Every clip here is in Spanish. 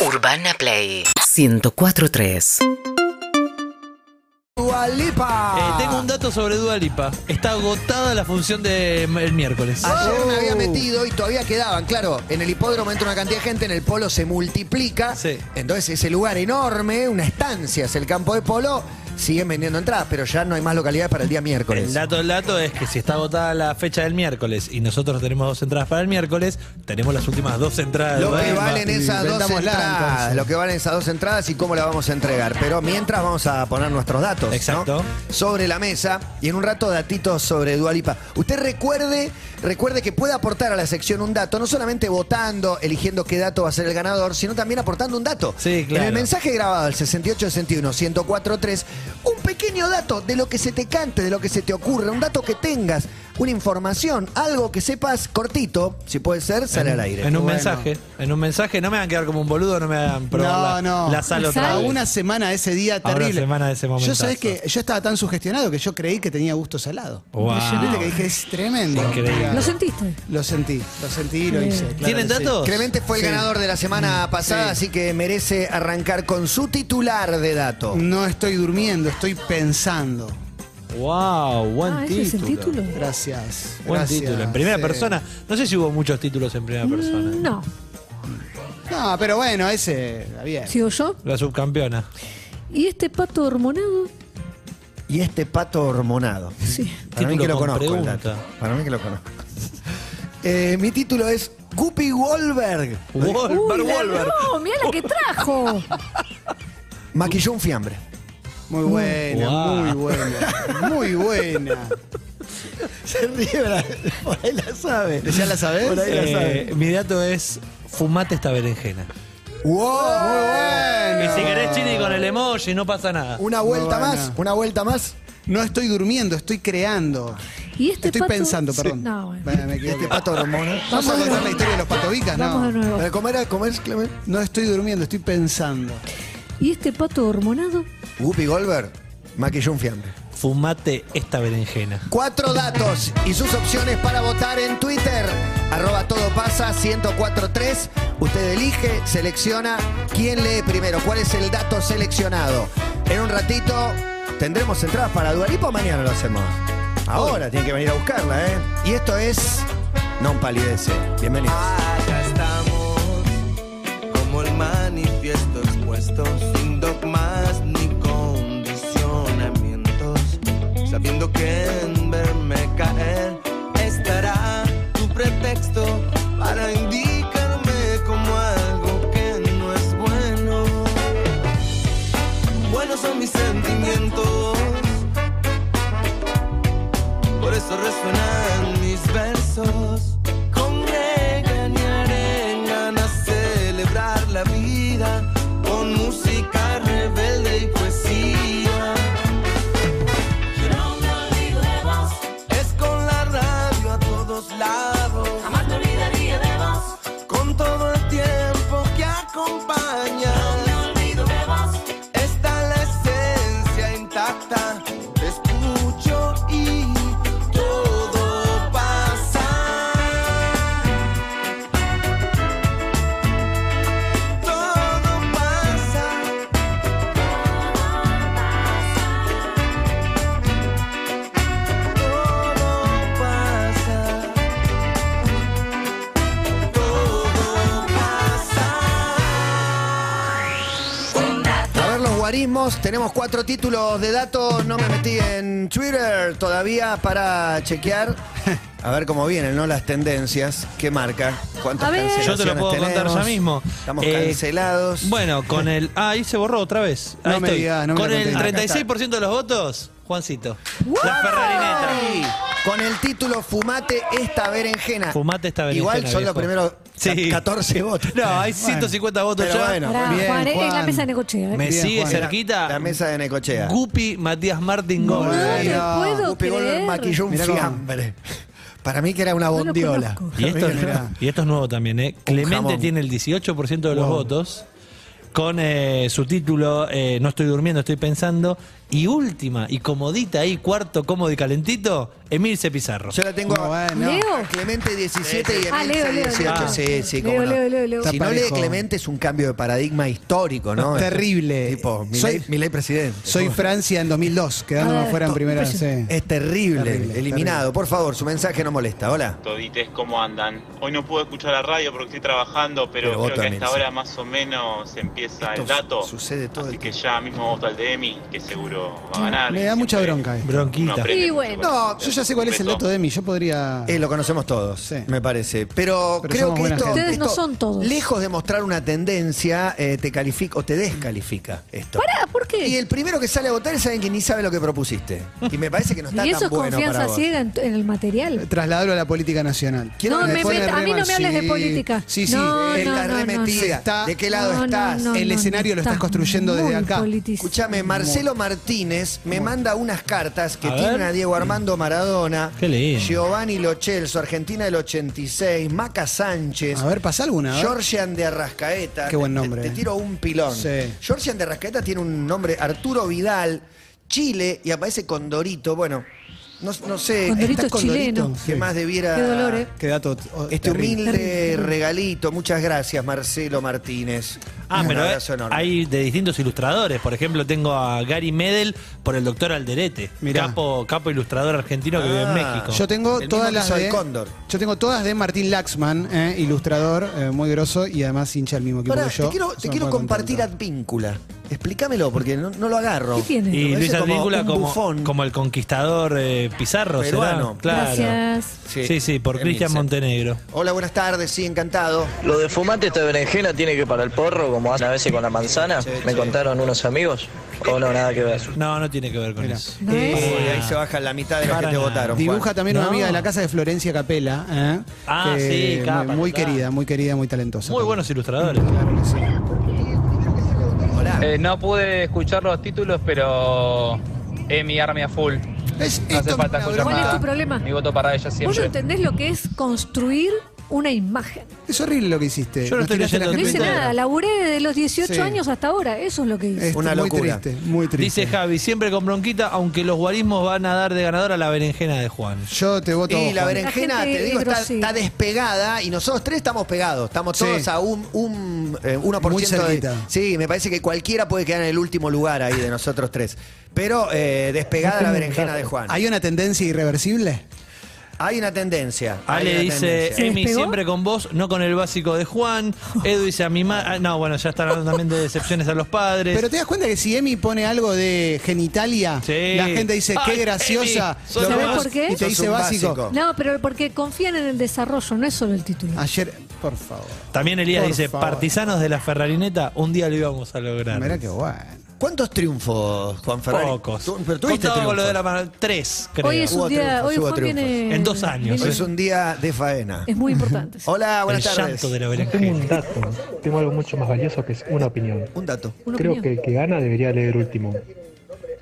Urbana Play 1043. Dua Lipa. Eh, tengo un dato sobre Dua Lipa. Está agotada la función del miércoles. Ayer me había Oh. metido y todavía quedaban, claro, en el hipódromo entra una cantidad de gente, en el polo se multiplica. Sí. Entonces ese lugar enorme, una estancia, es el campo de polo, siguen vendiendo entradas, pero ya no hay más localidades para el día miércoles. El dato del dato es que si está agotada la fecha del miércoles y nosotros tenemos dos entradas para el miércoles, tenemos las últimas dos entradas. Lo que valen esas dos entradas, lo que valen esas dos entradas y cómo la vamos a entregar. Pero mientras vamos a poner nuestros datos ¿no? Exacto. sobre la mesa y en un rato datitos sobre Dualipa. Usted recuerde, recuerde que puede aportar a la sección un dato, no solamente votando, eligiendo qué dato va a ser el ganador, sino también aportando un dato. Sí, claro. En el mensaje grabado al 6861 1043, un pequeño dato de lo que se te cante, de lo que se te ocurre, un dato que tengas, una información, algo que sepas cortito, si puede ser, sale al aire. En un Bueno. mensaje. En un mensaje. No me hagan quedar como un boludo, no me hagan probar No, la, no. la sal ¿La otra sal? A vez. una semana ese día A una terrible. semana de ese Yo momentazo. sabés que yo estaba tan sugestionado que yo creí que tenía gusto salado. Wow. Viste que dije, es tremendo. Increíble. ¿Lo sentiste? Lo sentí, lo sentí y lo hice. claro ¿Tienen que sí. datos? Clemente fue el Sí. ganador de la semana pasada, Sí. así que merece arrancar con su titular de dato. No estoy durmiendo, estoy pensando. Wow, buen ah, título. ¿ese es el título? Gracias. Buen gracias. título. En primera Sí. persona. No sé si hubo muchos títulos en primera persona. No. No, pero bueno, ese bien. ¿Sigo yo? La subcampeona. ¿Y este pato hormonado? Y este pato hormonado. Sí. Para mí que lo con conozco. el pregunta. dato. Para mí que lo conozco. Eh, mi título es Guppy Wolberg. Wolver, Uy, Wolver. no, mira la que trajo. Maquilló un fiambre. Muy buena, Wow. muy buena. Muy buena. Se ríe, por ahí la sabe. ¿Ya la sabés? Por ahí la Eh, sabe. mi dato es fumate esta berenjena. ¡Wow! Y si querés chini con el emoji, no pasa nada. Una vuelta Muy más, una vuelta más. No estoy durmiendo, estoy creando. ¿Y este Estoy pato? pensando, perdón. No, bueno. Bueno, me. Este pato hormonal. ¿Vamos a Vamos de contar la nuevo. historia de los patovicas? Vamos de No. nuevo. ¿Para comer, a comer, Clemente? No estoy durmiendo, estoy pensando. ¿Y este pato hormonado? Guppy Goldberg maquilló un fiambre. Fumate esta berenjena. Cuatro datos y sus opciones para votar en Twitter. Arroba todo pasa 1043. Usted elige, selecciona quién lee primero, cuál es el dato seleccionado. En un ratito tendremos entradas para Dualipa o mañana lo hacemos. Ahora tiene que venir a buscarla, ¿eh? Y esto es Non Palidece. Bienvenidos. Sin dogmas ni condicionamientos, sabiendo que en verme caer estará tu pretexto para indicarme como algo que no es bueno. Buenos son mis sentimientos, por eso resuenan Tenemos cuatro títulos de datos. No me metí en Twitter todavía para chequear. A ver cómo vienen, ¿no? Las tendencias. ¿Qué marca? ¿Cuántas ver. Yo te lo cancelaciones puedo contar tenemos? ya mismo. Estamos Eh, cancelados. Bueno, con el. Ah, ahí se borró otra vez. Ahí No me estoy. digas, no me con el contés. Acá 36% de los votos, Juancito. La Ferrarineta. Con el título Fumate esta berenjena. Fumate esta berenjena, Igual son los primeros Sí. ca- 14 votos. No, hay 150 votos Pero ya. bueno. Bien, Juan, es la mesa de Necochea. ¿eh? Me Bien, sigue Juan. cerquita. La mesa de Necochea. Guppy Matías Martín Gómez. No Bueno, puedo Guppy creer. maquilló un fiambre. Para mí que era una No bondiola. Y esto, Mirá. y esto es nuevo también, ¿eh? Clemente tiene el 18% de los votos con eh, su título eh, No estoy durmiendo, estoy pensando. Y última y comodita ahí, cuarto cómodo y calentito, Emilce Pizarro. Yo la tengo No, a bueno. Leo. a Clemente 17 y Ah, Emilce Leo, Leo, 18. Leo. Sí, sí, cómo Leo, no. Leo, Leo, Leo. Si Está no lee parejo. Clemente es un cambio de paradigma histórico, ¿no? Terrible. Tipo, mi, Soy- ley, mi ley presidente. Soy Francia en 2002, quedándome ver, afuera en primera. sí. Es terrible, Terrible, eliminado. Por favor, su mensaje no molesta. Hola. Todites, ¿cómo andan? Hoy no pude escuchar la radio porque estoy trabajando, pero, creo que a esta hora más o menos empieza Esto el dato. sucede todo así el que tiempo. ya mismo voto al de Emi, que seguro va a ganar. Me da mucha bronca. eh. Bronquita. Y bueno. No, yo ya sé cuál es el dato de mí. Yo podría. Eh, lo conocemos todos, Sí. me parece. Pero, Pero creo somos que buena esto, gente. Ustedes no esto, son todos. lejos de mostrar una tendencia, eh, te califica o te descalifica esto. Pará, ¿por qué? Y el primero que sale a votar es alguien que ni sabe lo que propusiste. Y me parece que no está ¿Y eso tan es bueno confianza para vos. ciega en, en el material? Trasladarlo a la política nacional. Quiero No, que me pone meta- a mí no me hables de Sí, política. sí, sí, No, en no, la no, no, arremetida. Está- ¿De qué lado No, no, estás? no, El no, escenario lo estás está construyendo desde muy acá. politizado. Escúchame, Marcelo Martínez me manda unas cartas que A tienen ver. a Diego Armando Maradona, Qué lindo. Giovanni Lo Celso, Argentina del 86, Maca Sánchez, A ver, pasa alguna. ver. Georgian de Arrascaeta. Qué buen nombre, Te, eh. tiro un pilón. Sí. Georgian de Arrascaeta tiene un nombre, Arturo Vidal, Chile, y aparece Condorito. Bueno, no, no sé. Condorito ¿está es chileno. ¿Qué más debiera...? Qué dolor, ¿eh? Qué dato. oh, Este terrible. humilde regalito. Muchas gracias, Marcelo Martínez. Ah, un pero eh, abrazo enorme. hay de distintos ilustradores. Por ejemplo, tengo a Gary Medel por el doctor Alderete, Mirá. capo, capo ilustrador argentino que vive en Ah. México. Yo tengo El todas mismo que las el de. Cóndor. Yo tengo todas de Martín Laxman, eh, ilustrador, eh, muy grosso y además hincha del mismo equipo Pará, que yo. te quiero, te compartir contento. Advíncula. Explícamelo, porque no, no lo agarro. ¿Qué tiene? y Luis como Advíncula un como, bufón. como el conquistador eh, Pizarro, ¿será? Peruano. Claro. Gracias. Sí, sí, por Emilce. Cristian Montenegro. Hola, buenas tardes, sí, encantado. Lo de fumate esta berenjena tiene que para el porro, como hacen a veces con la manzana, me contaron unos amigos. O no, nada que ver. No, no tiene que ver con Mira. eso. ¿No es? Uy, ahí se baja la mitad de los que Para te nada. votaron. Dibuja Juan. también una No. amiga de la casa de Florencia Capela. eh, Ah, que sí, capa, muy, total. querida, muy querida, muy talentosa. Muy buenos ilustradores. Claro que sí. Hola. Eh, no pude escuchar los títulos, pero Emi Armia Full. Es, No hace falta es una escuchar ¿Cuál es tu problema? Mi voto para ella Vos no siempre. entendés lo que es construir una imagen. Es horrible lo que hiciste. Yo Nos estoy leyendo No hice nada, laburé desde los 18 Sí. años hasta ahora. Eso es lo que hice. Es Una muy locura. triste, muy triste. Dice Javi, siempre con bronquita, aunque los guarismos van a dar de ganador a la berenjena de Juan. Yo te voto. a Y la Juan. berenjena, La gente te digo, es está, grosera. está despegada y nosotros tres estamos pegados. Estamos Sí. todos a un, un eh, 1% Muy de. Sí, me parece que cualquiera puede quedar en el último lugar ahí de nosotros tres. Pero eh, despegada la berenjena de Juan. ¿Hay una tendencia irreversible? Hay una tendencia. Ale una dice, tendencia. ¿Se Emi siempre con vos, no con el básico de Juan. Edu dice a mi madre. No, bueno, ya están hablando también de decepciones a los padres. Pero te das cuenta que si Emi pone algo de genitalia, Sí. la gente dice, qué Ay, graciosa. Emi, sos Lo lo vemos más- ¿por qué? Y te Sos dice un básico. básico. No, pero porque confían en el desarrollo, no es solo el título. Ayer, por favor. También Elías Por dice, favor. partisanos de la Ferrarineta, un día lo íbamos a lograr. Mira qué bueno. ¿Cuántos triunfos, Juan Ferrari? Pocos. Tú- pero tuviste con lo de la triunfos. mano. Tres, creo. Hoy es Hubo un día, triunfos, hoy Juan triunfos. viene... En dos años, viene- Hoy es un día de faena. es muy importante. Hola, buenas el tardes. llanto de la Tengo un dato, tengo algo mucho más valioso que es una opinión. Un dato. Una Creo opinión. que el que gana debería leer último.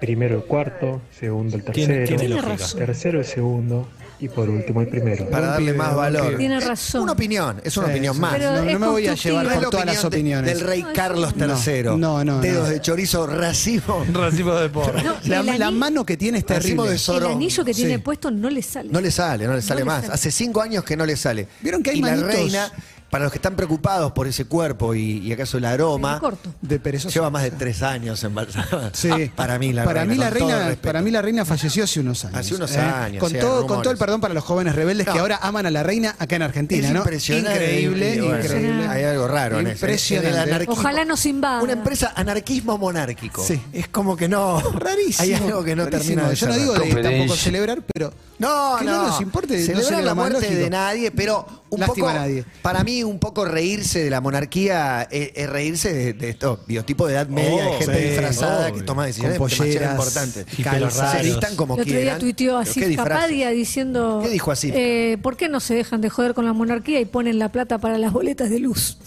Primero el cuarto, segundo el tercero, tiene Tiene tercero el segundo y por último el primero. Para darle más valor. Tiene razón. Una opinión, es una Sí, opinión sí. más. Pero No, es me voy a llevar No es por la todas las opinión de- opiniones. del rey Carlos. III. No, no, Dedos no. de chorizo, racimo. Un racimo de porro. No, La, el, la ani- mano que tiene es Racimo terrible. de el anillo que tiene Sí. puesto no le sale. No le sale, no le sale le más. sale. Hace cinco años que no le sale. ¿Vieron que hay y la manitos? reina, para los que están preocupados por ese cuerpo y, y acaso el aroma, corto. De perezoso. lleva más de tres años embalsamada. Sí. Para mí la para reina. Mí la reina para mí la reina falleció hace unos años. ¿eh? Hace unos años, Con todo, con rumores. todo el perdón para los jóvenes rebeldes que ahora aman a la reina acá en Argentina, Es ¿no? impresionante. Increíble, increíble. Hay algo raro en eso. Impresionante. Ojalá nos invada. Una empresa anarquismo monárquico. Sí. Es como que no. Rarísimo. Hay algo que no rarísimo. termina de Yo no digo de tampoco celebrar, pero No, que no. no nos importe, no celebrar sería la muerte lógico. de nadie, pero un Lástima poco, a nadie. para mí un poco reírse de la monarquía es, es reírse de, de esto, biotipo de edad media, de Oh, gente sí, disfrazada obvio. que toma decisiones Con polleras importantes. y pelos Se El otro día tuiteó así. Capadia diciendo... ¿Qué dijo Asif? eh, ¿Por qué no se dejan de joder con la monarquía y ponen la plata para las boletas de luz?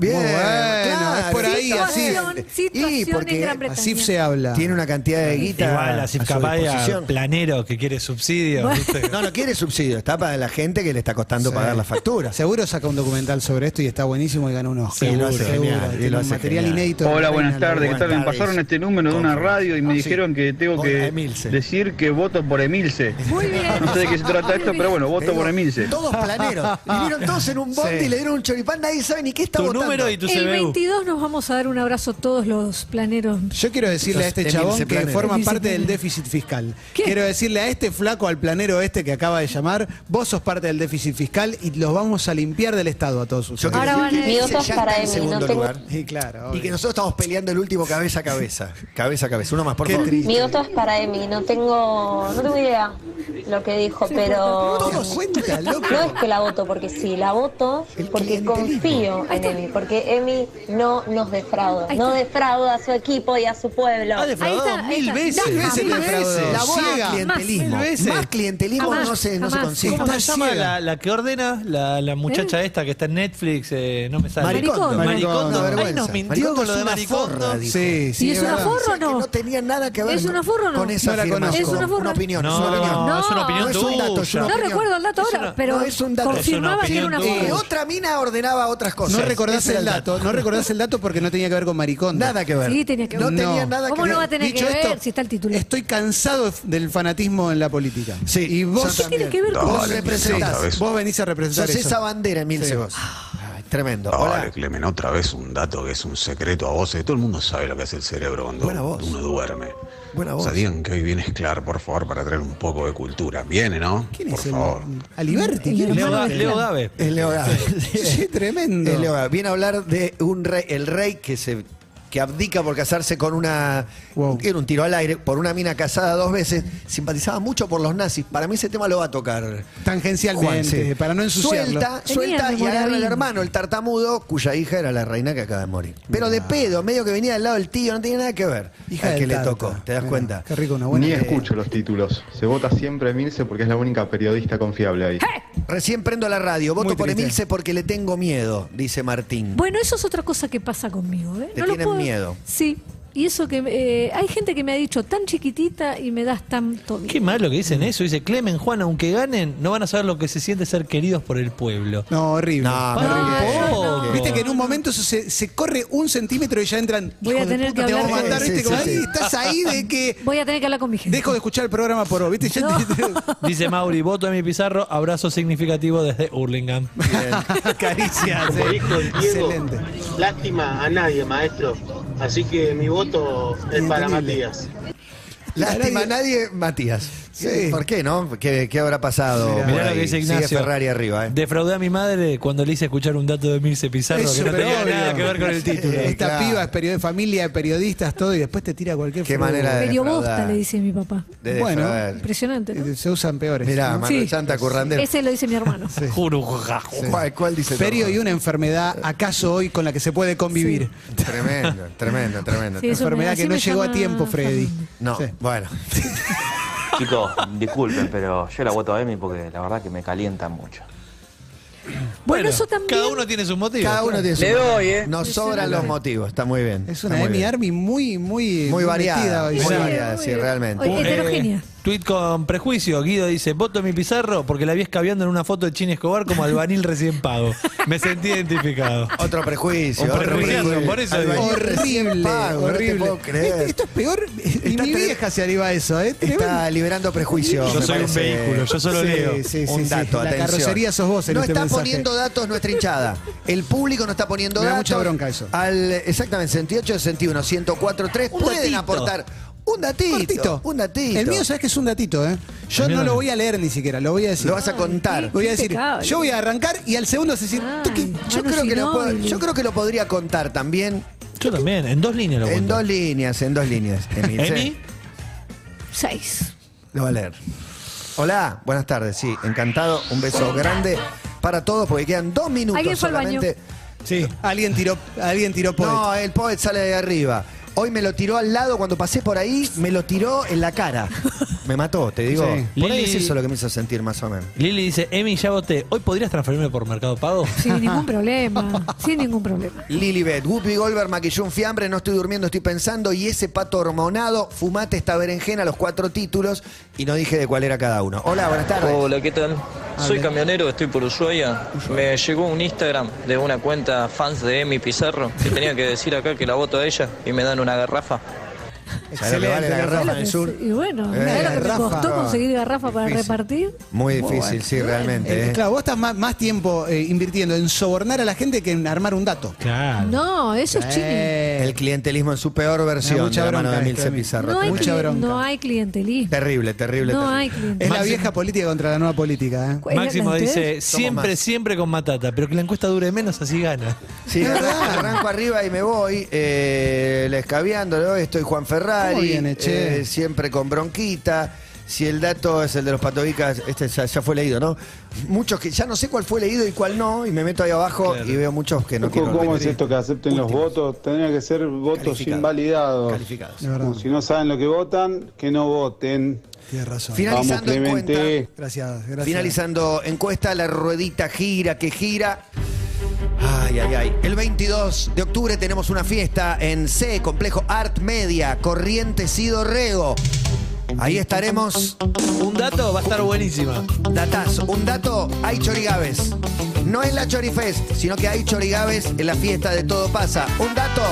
Bien, Muy bueno, claro. es por ahí, así. Situación, situación Y porque Gran Bretaña. Así se habla. Tiene una cantidad de guita Igual a Asif su disposición. planero que quiere subsidio. ¿viste? No, no quiere subsidio, está para la gente que le está costando Sí. pagar la factura. Seguro saca un documental sobre esto y está buenísimo y gana un Oscar. Sí, lo hace Seguro. genial, y lo hace material genial. inédito. de Hola, la buenas reina tardes. ¿Qué tal? Me pasaron este número de una radio y me dijeron que tengo Hola, que Emilce. decir que voto por Emilce. Muy bien. No sé de qué se trata esto, pero bueno, voto por Emilce. Todos planeros. Vinieron todos en un bondi Sí. y le dieron un choripán, nadie sabe ni qué está Tu votando. Número y tu El CBU. 22 nos vamos a dar un abrazo todos los planeros. Yo quiero decirle a este Los chabón Emilce que Planero. forma parte del déficit fiscal. ¿Qué? Quiero decirle a este flaco, al planero este que acaba de llamar, vos sos parte del déficit fiscal y los vamos a limpiar del Estado a todos Yo ustedes. Ahora van a Mi voto es para Emi, no tengo- lugar. Y claro, Y obvio. que nosotros estamos peleando el último cabeza a cabeza. Cabeza a cabeza. Uno más, por Qué favor. triste. Mi voto es para Emi, no tengo, no tengo idea lo que dijo, pero no es que la voto porque sí, la voto porque confío en Emi, porque Emi no nos defrauda, no defrauda a su equipo y a su pueblo. Ha defraudado Ahí está, ahí mil veces. Mil veces. La voz Ciega. es clientelismo. Más clientelismo Jamás, no se, no se consigue. ¿Cómo se llama la, la que ordena? La, la muchacha ¿Eh? esta que está en Netflix, eh, no me sale. Maricondo. Maricondo. Ay, vergüenza. nos mintió con lo de Maricondo. Sí, sí. ¿Y es una forra O no? no tenía nada que ver con esa afirmación. ¿Es una opinión. No, es una opinión. no, es una opinión No es un dato, es una No opinión. recuerdo el dato Es ahora, una- pero no, es un dato. confirmaba Es que una era una opinión otra mina ordenaba otras cosas. No recordás Ese era el dato, no recordás el dato porque no tenía que ver con Maricondo. Nada que ver. Sí, tenía que ver. No tenía No. nada que ¿Cómo ver. no va a tener Dicho que ver esto, si está el título? Estoy cansado del fanatismo en la política. Sí, y vos, yo también. tiene que ver con Vos eso? representás. vos venís a representar Sos eso. esa bandera, Emilce, vos. Ay, tremendo. Hola. Dale, Clemen, otra vez un dato que es un secreto a voces. Todo el mundo sabe lo que hace el cerebro cuando Buena voz. uno duerme. Buena voz. digan que hoy viene Esclar, por favor, para traer un poco de cultura. Viene, ¿no? ¿Quién por es el favor. Aliberti? ¿Quién es? Leo, Leo. Gabe. Es Leo Gabe. Sí, tremendo. Es Leo Gabe. Viene a hablar de un rey, el rey que se que abdica por casarse con una Wow. era un tiro al aire por una mina casada dos veces, simpatizaba mucho por los nazis. Para mí ese tema lo va a tocar. Tangencialmente, Juan, sí. para no ensuciarlo. Suelta, suelta y agarra al hermano, el tartamudo, cuya hija era la reina que acaba de morir. Pero de pedo, medio que venía del lado del tío, no tenía nada que ver. Hija al que le tocó, ¿te das cuenta? Qué rico, una buena. Ni escucho los títulos. Se vota siempre a Emilce porque es la única periodista confiable ahí. Recién prendo la radio, voto por. Emilce porque le tengo miedo, dice Martín. Bueno, eso es otra cosa que pasa conmigo. ¿eh? ¿Te lo tienen miedo? Sí. Y eso que eh, hay gente que me ha dicho tan chiquitita y me das tanto miedo. Qué malo que dicen eso. Dice Clemen, Juan, aunque ganen, no van a saber lo que se siente ser queridos por el pueblo. No, horrible. No, no. Viste que en un momento eso se, se corre un centímetro y ya entran. Voy a "Hijo de tener puta, que te vamos a hablar matar, con- ¿viste? Sí, Como sí, ahí sí. estás ahí de que. Voy a tener que hablar con mi gente. Dejo de escuchar el programa por vos, ¿viste? Ya No. te- Dice Mauri, voto a mi pizarro, abrazo significativo desde Hurlingham. Caricias. El Diego, Excelente. lástima a nadie, maestro. Así que mi voto es para Increíble. Matías. Lástima nadie, Matías. Sí. ¿Por qué, no? ¿Qué, qué habrá pasado? Mirá. por Mirá lo que dice Sigue Ignacio. Ferrari arriba, ¿eh? Defraudé a mi madre cuando le hice escuchar un dato de Mirce Pizarro Eso, que no tenía obvio. nada que ver con el título. Eh, Esta claro. piba es period- familia de periodistas, todo, y después te tira cualquier Qué manera de- Medio bosta, defraudar. le dice mi papá. De Bueno. defraudar. Impresionante, ¿no? Eh, Se usan peores. Mirá, ¿no? Manuel Sí. Santa Currandero. Ese lo dice mi hermano. Jajo. ¿Cuál, cuál dice? Perio y una enfermedad, ¿acaso hoy con la que se puede convivir? Tremendo, tremendo, tremendo. Sí, me- enfermedad que no llegó a tiempo, Freddy. No, Sí. Bueno. Chicos, disculpen, pero yo la voto a Emi porque la verdad que me calienta mucho. Bueno, eso también. Cada uno tiene sus motivos. Cada uno tiene su. Le doy, ¿eh? Nos sobran los motivos, está muy bien. Es una muy Emi. Army muy, muy. Muy variada, hoy. muy Sí. variada, sí, realmente. Oye, heterogénea. Tweet con prejuicio. Guido dice, voto a mi pizarro porque la vi escabeando en una foto de Chin Escobar como albanil recién pago. Me sentí identificado. Otro prejuicio. Un otro prejuicio, prejuicio. por eso digo. Horrible, pago, no te horrible. puedo creer. Esto, esto es peor. Ni mi vieja se arriba a eso, ¿eh? Está liberando prejuicios. Yo soy un vehículo, yo solo Sí, leo. sí, sí, un sí. dato, La atención. carrocería sos vos en No este está mensaje. poniendo datos nuestra hinchada. El público no está poniendo Me da datos. mucha bronca eso. Al, exactamente, 68, 61, 104.3. Un Pueden datito. aportar un datito. Cortito. Un datito. El mío, sabes que es un datito, ¿eh? Yo no lo voy a leer ni siquiera, lo voy a decir. Lo vas a contar. Voy a Qué decir, impecable. yo voy a arrancar y al segundo vas a decir, Ay, tuqui. Yo creo, que lo puedo- yo creo que lo podría contar también Yo también, en dos líneas lo en cuento. dos líneas, en dos líneas. ¿Emi? sí. Seis. Lo va a leer. Hola, buenas tardes, sí, encantado. Un beso grande para todos porque quedan dos minutos ¿Alguien fue al baño? solamente. Sí, alguien tiró, alguien tiró poet. No, el poet sale de arriba. Hoy me lo tiró al lado cuando pasé por ahí, me lo tiró en la cara. Me mató, te digo. Sí. Por ahí Lili- es eso lo que me hizo sentir más o menos. Lili dice, Emi, ya voté. ¿Hoy podrías transferirme por Mercado Pago? Sin ningún problema. Sin ningún problema. Lilibet, Whoopi Goldberg maquilló un fiambre, no estoy durmiendo, estoy pensando, y ese pato hormonado, fumate esta berenjena, los cuatro títulos, y no dije de cuál era cada uno. Hola, buenas tardes. Hola, ¿qué tal? Soy camionero, estoy por Ushuaia. Me llegó un Instagram de una cuenta fans de Emi Pizarro que tenía que decir acá que la voto a ella y me dan una garrafa. ¿Sabés lo que vale la Excelente, garrafa ¿Sabés lo del sur? Y bueno, Eh, ¿sabés lo que me costó conseguir garrafa para Difícil. repartir? Muy difícil, sí, realmente. Eh, ¿eh? claro, vos estás más, más tiempo eh, invirtiendo en sobornar a la gente que en armar un dato. Claro. No, eso es chini. Eh, El clientelismo en su peor versión de mucha la mano de bronca Milce. Pizarro. No hay, Mucha cli- bronca. no hay clientelismo. Terrible, terrible, No terrible. hay es clientelismo. la vieja política contra la nueva política. ¿eh? ¿Cuál es Máximo dice, siempre, siempre con Matata, pero que la encuesta dure menos, así gana. Sí, arranco arriba y me voy, eh, la escabeándolo, estoy Juan Ferrari, Eh, siempre con bronquita. Si el dato es el de los patobicas, este ya, ya fue leído, ¿no? Muchos que ya no sé cuál fue leído y cuál no, y me meto ahí abajo y veo muchos que no quiero ¿Cómo es esto que acepten los votos? Tendría que ser votos invalidados. Calificados. Si no saben lo que votan, que no voten. Tienes razón. Finalizando Vamos, encuesta, Clemente. Gracias, gracias. finalizando encuesta, la ruedita gira que gira. Ay, ay, ay. El 22 de octubre tenemos una fiesta en C, Complejo Art Media, Corrientes y Dorrego. Ahí estaremos. Un dato va a estar buenísima. Datazo. Un dato, hay chorigaves. No es la Chorifest, sino que hay chorigaves en la fiesta de Todo Pasa. Un dato,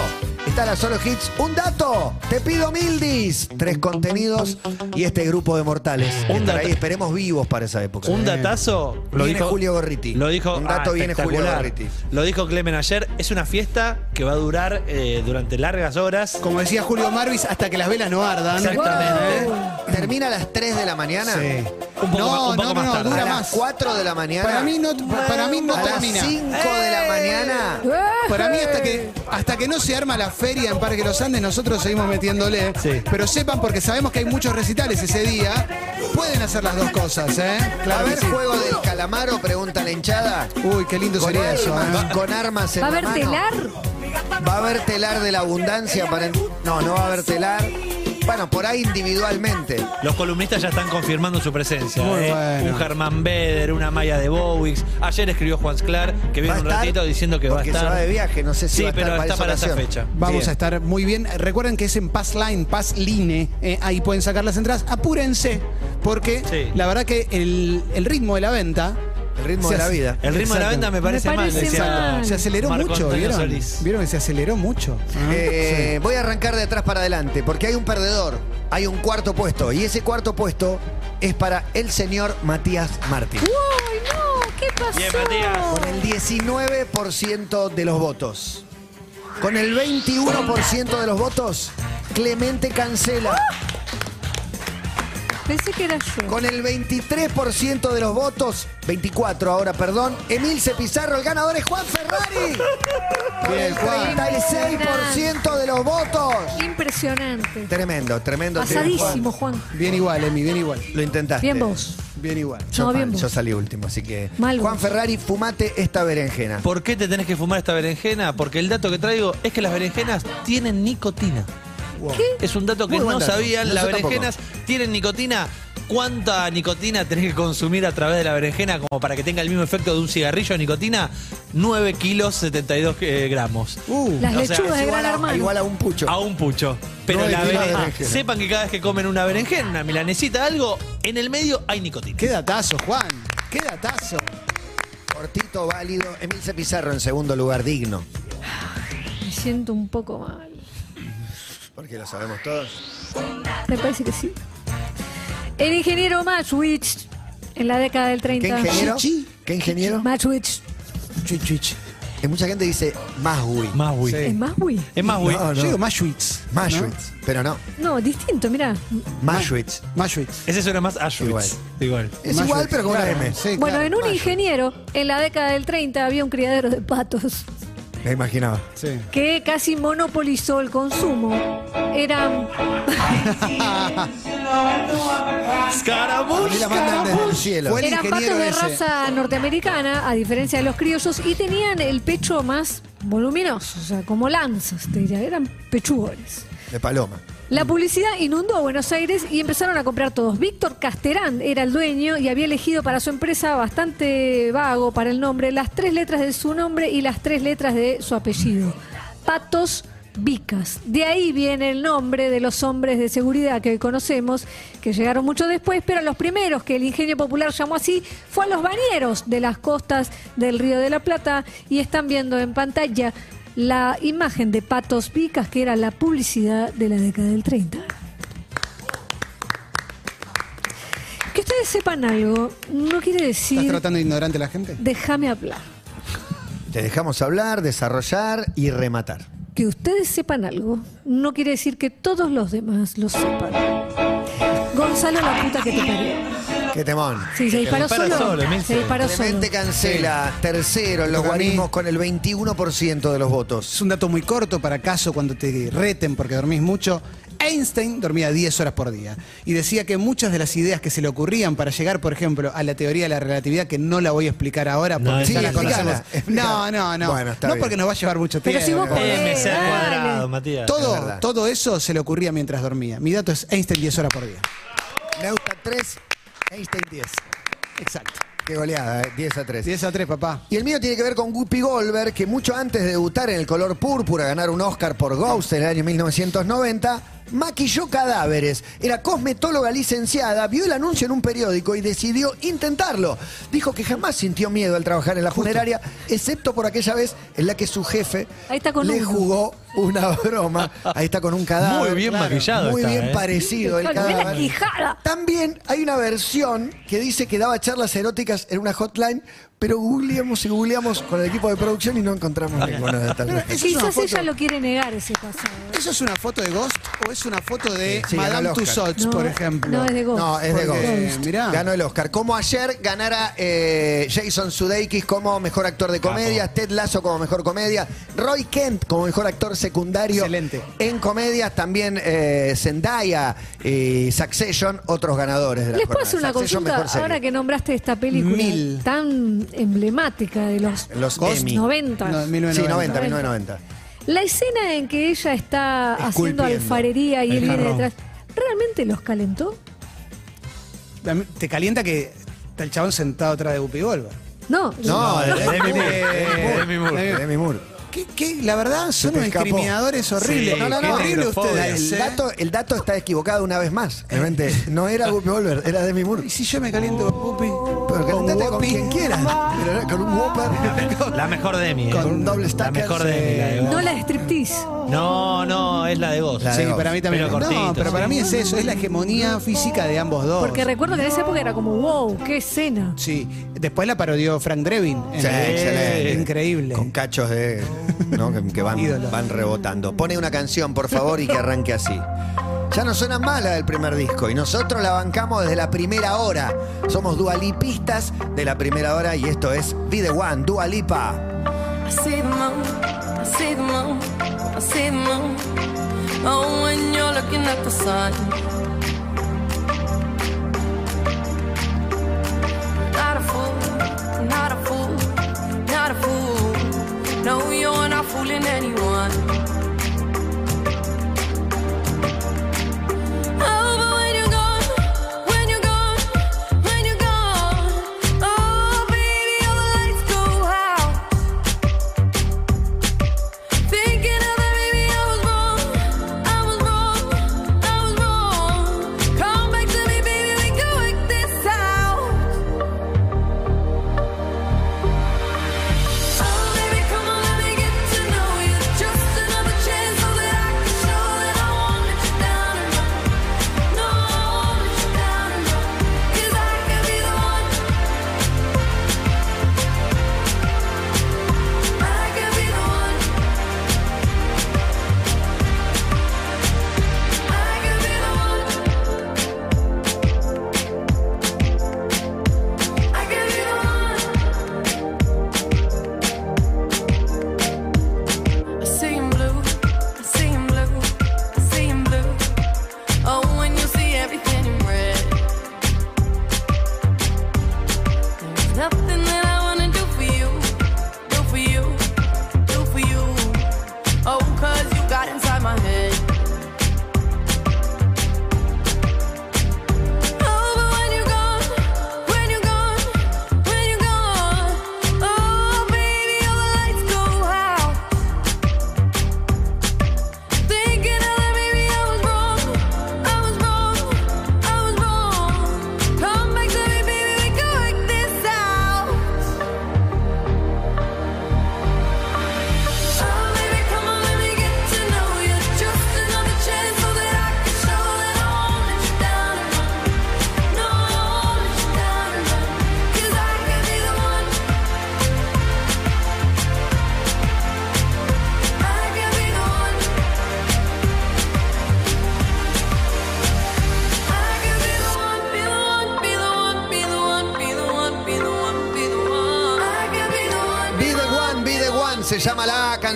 está la Solo Hits. Un dato, te pido mildis. Tres contenidos y este grupo de mortales. Un dato. ahí, esperemos vivos para esa época. Un datazo. Lo Viene dijo Julio Gorriti. Lo dijo. Un dato ah, viene Julio. Gorriti. Lo dijo Clemen ayer. Es una fiesta que va a durar eh, durante largas horas. Como decía Julio Marvis, hasta que las velas no ardan. Exactamente. ¿Termina a las 3 de la mañana? Sí. Un poco no, más- un poco no, más no, tarde. dura a las más. 4 de la mañana. Para mí no, para mí no a las termina. 5 de la mañana. Para mí hasta que hasta que no se arma la feria en Parque Los Andes nosotros seguimos metiéndole. Sí. Pero sepan porque sabemos que hay muchos recitales ese día. Pueden hacer las dos cosas, ¿eh? ¿Va a Claro que haber sí. juego del calamaro? Pregunta la hinchada. Uy, qué lindo Con sería eso, armas, ¿eh? con armas en ¿Va a haber telar? Va a haber telar de la abundancia para... No, no va a haber telar. Bueno, por ahí individualmente. Los columnistas ya están confirmando su presencia. Muy ¿eh? bueno. Un Germán Beder, una Maya de Bowix. Ayer escribió Juan Sclar, que viene un ratito diciendo que va a estar. se va de viaje, no sé si Sí, va a estar pero para está esa para esa fecha. Vamos Bien. a estar muy bien. Recuerden que es en Pass Line, Pass Line. eh, ahí pueden sacar las entradas. Apúrense, porque Sí. la verdad que el, el ritmo de la venta. El ritmo se de la vida. El ritmo de la venta me parece, Me mal. parece decía mal. Se aceleró Marco mucho, Antonio ¿vieron? Solís. ¿Vieron que se aceleró mucho? Ah, Eh, Voy a arrancar de atrás para adelante, porque hay un perdedor, hay un cuarto puesto, y ese cuarto puesto es para el señor Matías Martín. ¡Uy, no! ¿Qué pasó? Bien, Matías. Con el 19% de los votos. Con el 21% de los votos, Clemente cancela. Pensé que era yo. Con el 23% de los votos, 24 ahora, perdón, Emilce Pizarro, el ganador es Juan Ferrari. Con Bien, el Juan. 36% de los votos. Impresionante. Tremendo, tremendo. Pasadísimo, Juan. Bien igual, Emi, bien igual. Lo intentaste. Bien vos. Bien igual. Yo, No, bien mal, vos. yo salí último, así que. Mal Juan vos. Ferrari, fumate esta berenjena. ¿Por qué te tenés que fumar esta berenjena? Porque el dato que traigo es que las berenjenas tienen nicotina. Es un dato que Muy no dato. sabían. No, Las tampoco. berenjenas tienen nicotina. ¿Cuánta nicotina tenés que consumir a través de la berenjena como para que tenga el mismo efecto de un cigarrillo de nicotina? 9 kilos 72 eh, gramos. Uh, Las sea, lechugas de igual, Gran a, Hermano. igual a un pucho. A un pucho. Pero la berenjena. berenjena. Sepan que cada vez que comen una berenjena, una milanesita, algo, en el medio hay nicotina. Qué datazo, Juan. Qué datazo. Cortito, válido. Emilce Pizarro en segundo lugar, digno. Me siento un poco mal. Porque lo sabemos todos. Me parece que sí. El ingeniero Matchwitz, en la década del 30. ¿Qué ingeniero? ¿Qué ingeniero? Matchwitz. Chuich, chuich. Eh, mucha gente dice Maswi. Más güey. Sí. ¿Es Maswi? Es más güey. No, Yo digo Mashwitz. Mashwitz. Pero no. No, distinto, mirá. Mashwitz. Mashwitz. Ese suena más Auschwitz. Igual. Igual. Es igual, pero con una Claro, M. sí, Bueno, claro. en un ingeniero, en la década del 30 había un criadero de patos Me imaginaba. Sí. que casi monopolizó el consumo. Eran A mí la mandan desde el cielo. Fue el Eran patos de ese. raza norteamericana, a diferencia de los criollos, y tenían el pecho más voluminoso, o sea, como lanzas, te diría, eran pechugones. De paloma. La publicidad inundó a Buenos Aires y empezaron a comprar todos. Víctor Casterán era el dueño y había elegido para su empresa bastante vago para el nombre las tres letras de su nombre y las tres letras de su apellido. Patos Vicas. De ahí viene el nombre de los hombres de seguridad que hoy conocemos, que llegaron mucho después, pero los primeros que el ingenio popular llamó así fue a los bañeros de las costas del Río de la Plata y están viendo en pantalla la imagen de Patos Vicas, que era la publicidad de la década del 30. Que ustedes sepan algo, no quiere ¿Estás decir tratando de ignorante a la gente? déjame hablar. Te dejamos hablar, desarrollar y rematar. Que ustedes sepan algo, no quiere decir que todos los demás lo sepan. Gonzalo, la puta que te parió. Qué temón. Sí, se disparó solo. se disparó solo. Clemente cancela, tercero en los guarismos con el 21% de los votos. Es un dato muy corto para caso cuando te reten porque dormís mucho. Einstein dormía 10 horas por día y decía que muchas de las ideas que se le ocurrían para llegar, por ejemplo, a la teoría de la relatividad, que no la voy a explicar ahora porque No, ya la explícala, conocemos. explícala. No, no, no. Bueno, está no bien. porque nos va a llevar mucho Pero tiempo. si vos podés. MC al dale. cuadrado, Matías. Es todo, verdad. todo eso se le ocurría mientras dormía. Mi dato es Einstein 10 horas por día. Neusta 3, Einstein 10. Exacto. Qué goleada, ¿eh? 10 a 3. 10 a 3, papá. Y el mío tiene que ver con Whoopi Goldberg, que mucho antes de debutar en el color púrpura, ganar un Oscar por Ghost en el año 1990, maquilló cadáveres. Era cosmetóloga licenciada, vio el anuncio en un periódico y decidió intentarlo. Dijo que jamás sintió miedo al trabajar en la funeraria, excepto por aquella vez en la que su jefe Ahí está con le jugó una broma. Ahí está con un cadáver. Muy bien maquillado Muy está, bien ¿eh? parecido el cadáver. quijada. También hay una versión que dice que daba charlas eróticas en una hotline, pero googleamos y googleamos con el equipo de producción y no encontramos ninguna de tal Pero Quizás foto- ella lo quiere negar ese pasado. ¿Eso es una foto de Ghost o es una foto de Sí, ganó Madame el Oscar. Tussauds, No, por ejemplo? no, es de Ghost. No, es de Porque, Ghost. mirá. Ganó el Oscar. Como ayer ganara eh, Jason Sudeikis como mejor actor de comedia, Ted Lasso como mejor comedia, Roy Kent como mejor actor secundario Excelente. en comedias, también eh, Zendaya y Succession, otros ganadores de la Les puedo jornada. hacer una Succession, consulta mejor serie. ahora que nombraste esta película Mil. tan emblemática de los, Los Ghost Emmy. 90. No, Sí, 1990. 90, 1990. La escena en que ella está haciendo alfarería y él viene detrás, ¿realmente los calentó? Te calienta que está el chabón sentado atrás de Whoopi Goldberg. No, No, de Demi Moore. Eh, Demi Moore. de Demi Moore. ¿Qué, qué? La verdad, son unos escapó. discriminadores horribles. Sí, no, no, no, horrible negrofobia. ustedes. El ¿eh? dato, el dato está equivocado una vez más. Realmente, no era Whoopi Goldberg, era Demi Moore. ¿Y si yo me caliento con Whoopi? Pero calentate con quien quieras. Pero con un Whopper. La mejor Demi. ¿eh? Con un doble La stacker. mejor Demi. la de no la de striptease. No, no, es la de. La de Sí, para mí también. Pelo no, cortito, pero para mí es eso, es la hegemonía física de ambos dos. Porque recuerdo que en esa época era como, wow, qué escena. Sí, después la parodió Frank Drebin. Sí, la- excelente. Increíble. Con cachos de. ¿No? que, que van, Ídolo. van rebotando. Pone una canción, por favor, y que arranque así. Ya no suena mala del primer disco y nosotros la bancamos desde la primera hora. Somos dualipistas de la primera hora y esto es Be the One, Dualipa. I see the moon, I see the moon, I see the moon. Oh, when you're looking at the sun. Not a fool, not a fool, not a fool. No, you're not fooling anyone.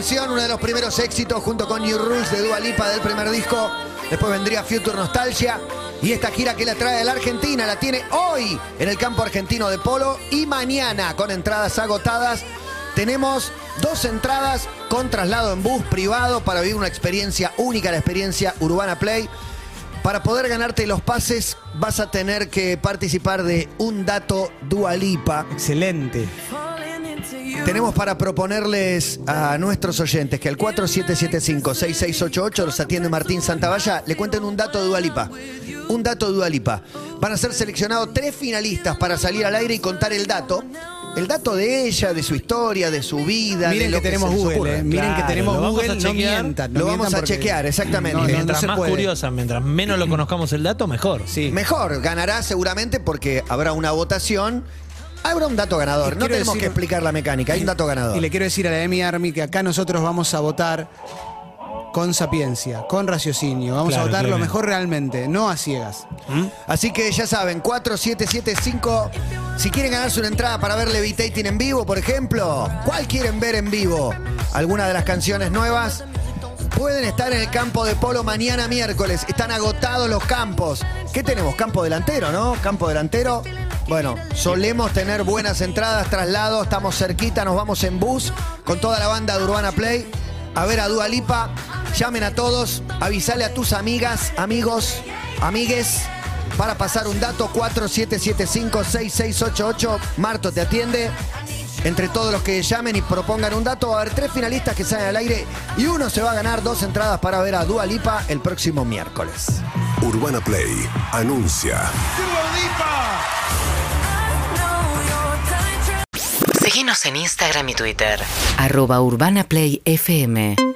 Canción, uno de los primeros éxitos junto con New Rules de Dua Lipa del primer disco. Después vendría Future Nostalgia. Y esta gira que la trae de la Argentina la tiene hoy en el campo argentino de polo y mañana con entradas agotadas. Tenemos dos entradas con traslado en bus privado para vivir una experiencia única, la experiencia Urbana Play. Para poder ganarte los pases vas a tener que participar de un dato Dualipa. Excelente. Tenemos para proponerles a nuestros oyentes que al 4775-6688 los atiende Martín Santavalla, le cuenten un dato de Dualipa. Un dato de Dualipa. Van a ser seleccionados tres finalistas para salir al aire y contar el dato. El dato de ella, de su historia, de su vida. Miren de lo que tenemos se Google, eh. Miren que tenemos lo vamos Google, a no chequear. mientan. no Lo vamos mientan a porque- chequear, exactamente. No, no, no mientras más puede. curiosa, mientras menos lo conozcamos el dato, mejor. Sí. Mejor, ganará seguramente porque habrá una votación. Habrá un dato ganador. No tenemos decir- que explicar la mecánica, hay un dato ganador. Y le quiero decir a la Emi Army que acá nosotros vamos a votar con sapiencia, con raciocinio. Vamos Claro, a votar lo mejor realmente, no a ciegas. Así que ya saben, 4775. Si quieren ganarse una entrada para ver Levitating en vivo, por ejemplo, ¿cuál quieren ver en vivo? ¿Alguna de las canciones nuevas? Pueden estar en el campo de polo mañana miércoles. Están agotados los campos. ¿Qué tenemos? Campo delantero, ¿no? Campo delantero. Bueno, solemos tener buenas entradas, traslados, estamos cerquita, nos vamos en bus con toda la banda de Urbana Play a ver a Dua Lipa. Llamen a todos, avisale a tus amigas, amigos, amigues para pasar un dato 4775-6688. Marto te atiende. Entre todos los que llamen y propongan un dato, va a haber tres finalistas que salen al aire y uno se va a ganar dos entradas para ver a Dua Lipa el próximo miércoles. Urbana Play anuncia. Seguinos en Instagram y Twitter. Arroba Urbana Play FM.